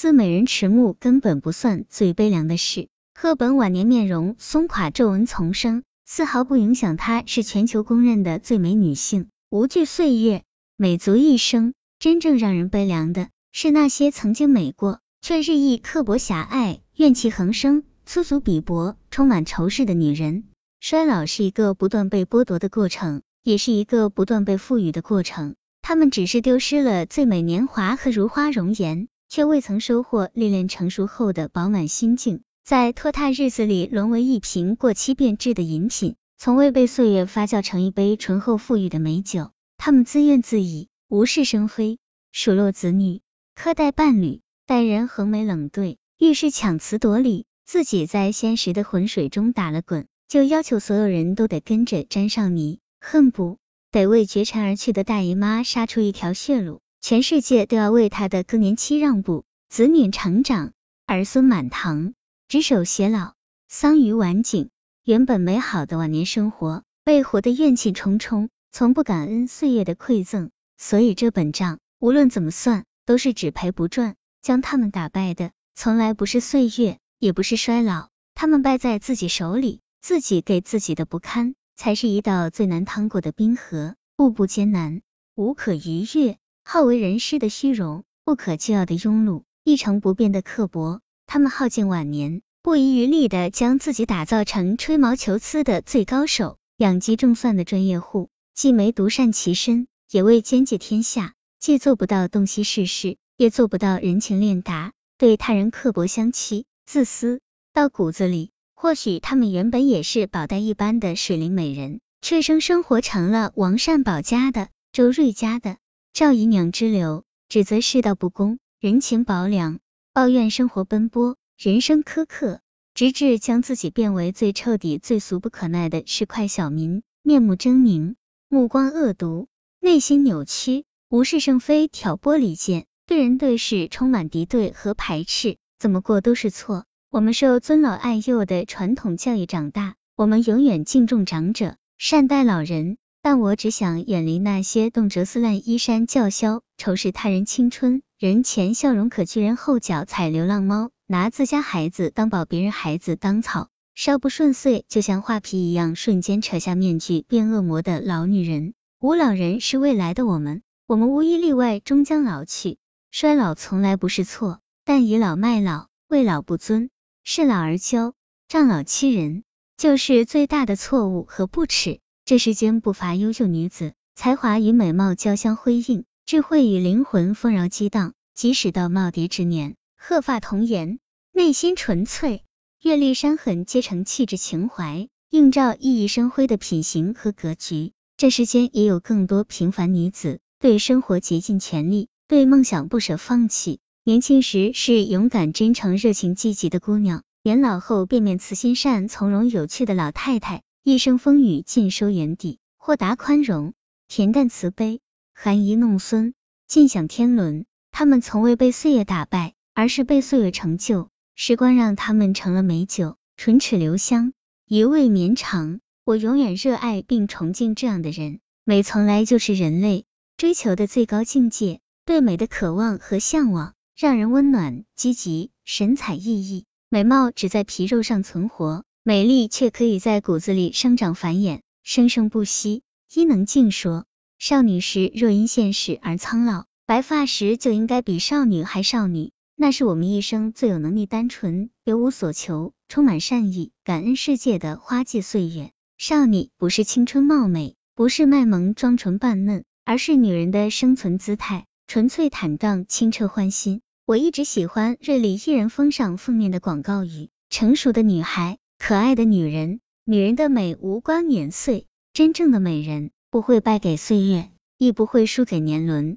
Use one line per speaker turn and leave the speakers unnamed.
自美人迟暮根本不算最悲凉的事。赫本晚年面容松垮，皱纹丛生，丝毫不影响她是全球公认的最美女性，无惧岁月，美足一生。真正让人悲凉的是那些曾经美过，却日益刻薄狭隘、怨气横生、粗俗鄙薄、充满仇视的女人。衰老是一个不断被剥夺的过程，也是一个不断被赋予的过程。她们只是丢失了最美年华和如花容颜，却未曾收获历练成熟后的饱满心境。在拖沓日子里，沦为一瓶过期变质的饮品，从未被岁月发酵成一杯醇厚馥郁的美酒。他们自怨自艾。无事生非，数落子女，苛待伴侣，待人横眉冷对，遇事强词夺理，自己在现实的浑水中打了滚，就要求所有人都得跟着沾上泥，恨不得为绝尘而去的大姨妈杀出一条血路，全世界都要为他的更年期让步。子女成长，儿孙满堂，执手偕老，桑榆晚景，原本美好的晚年生活被活得怨气冲冲，从不感恩岁月的馈赠。所以这本账无论怎么算，都是只赔不赚。将他们打败的，从来不是岁月，也不是衰老，他们败在自己手里，自己给自己的不堪，才是一道最难趟过的冰河，步步艰难，无可逾越。好为人师的虚荣，不可救药的庸碌，一成不变的刻薄。他们耗尽晚年，不遗余力的将自己打造成吹毛求疵的最高手，养鸡种蒜的专业户，既没独善其身。也未兼济天下，既做不到洞悉世事，也做不到人情练达，对他人刻薄相欺，自私到骨子里。或许他们原本也是宝黛一般的水灵美人，却生生活成了王善保家的、周瑞家的、赵姨娘之流，指责世道不公、人情薄凉，抱怨生活奔波、人生苛刻，直至将自己变为最彻底、最俗不可耐的市侩小民，面目狰狞，目光恶毒。内心扭曲，无事生非，挑拨离间，对人对事充满敌对和排斥，怎么过都是错。我们受尊老爱幼的传统教育长大，我们永远敬重长者，善待老人。但我只想远离那些动辄撕烂衣衫叫嚣、仇视他人青春、人前笑容可掬人后脚踩流浪猫、拿自家孩子当宝、别人孩子当草、稍不顺遂就像画皮一样瞬间扯下面具变恶魔的老女人。无老人是未来的我们，我们无一例外终将老去。衰老从来不是错，但倚老卖老、为老不尊、恃老而骄、仗老欺人，就是最大的错误和不耻。这世间不乏优秀女子，才华与美貌交相辉映，智慧与灵魂丰饶激荡。即使到耄耋之年，鹤发童颜，内心纯粹，阅历伤痕皆成气质情怀，映照熠熠生辉的品行和格局。这世间也有更多平凡女子，对生活竭尽全力，对梦想不舍放弃。年轻时是勇敢、真诚、热情、积极的姑娘，年老后变面慈心善、从容有趣的老太太，一生风雨尽收眼底，豁达宽容，恬淡慈悲，含饴弄孙，尽享天伦。他们从未被岁月打败，而是被岁月成就。时光让他们成了美酒，唇齿留香，余味绵长。我永远热爱并崇敬这样的人。美从来就是人类追求的最高境界，对美的渴望和向往，让人温暖、积极、神采奕奕。美貌只在皮肉上存活，美丽却可以在骨子里生长繁衍，生生不息。伊能静说：“少女时若因现实而苍老，白发时就应该比少女还少女。那是我们一生最有能力、单纯、别无所求、充满善意、感恩世界的花季岁月。”少女不是青春貌美，不是卖萌装纯扮嫩，而是女人的生存姿态，纯粹坦荡，清澈欢心。我一直喜欢瑞丽一人封上封面的广告语：成熟的女孩，可爱的女人，女人的美无关年岁，真正的美人不会败给岁月，亦不会输给年轮。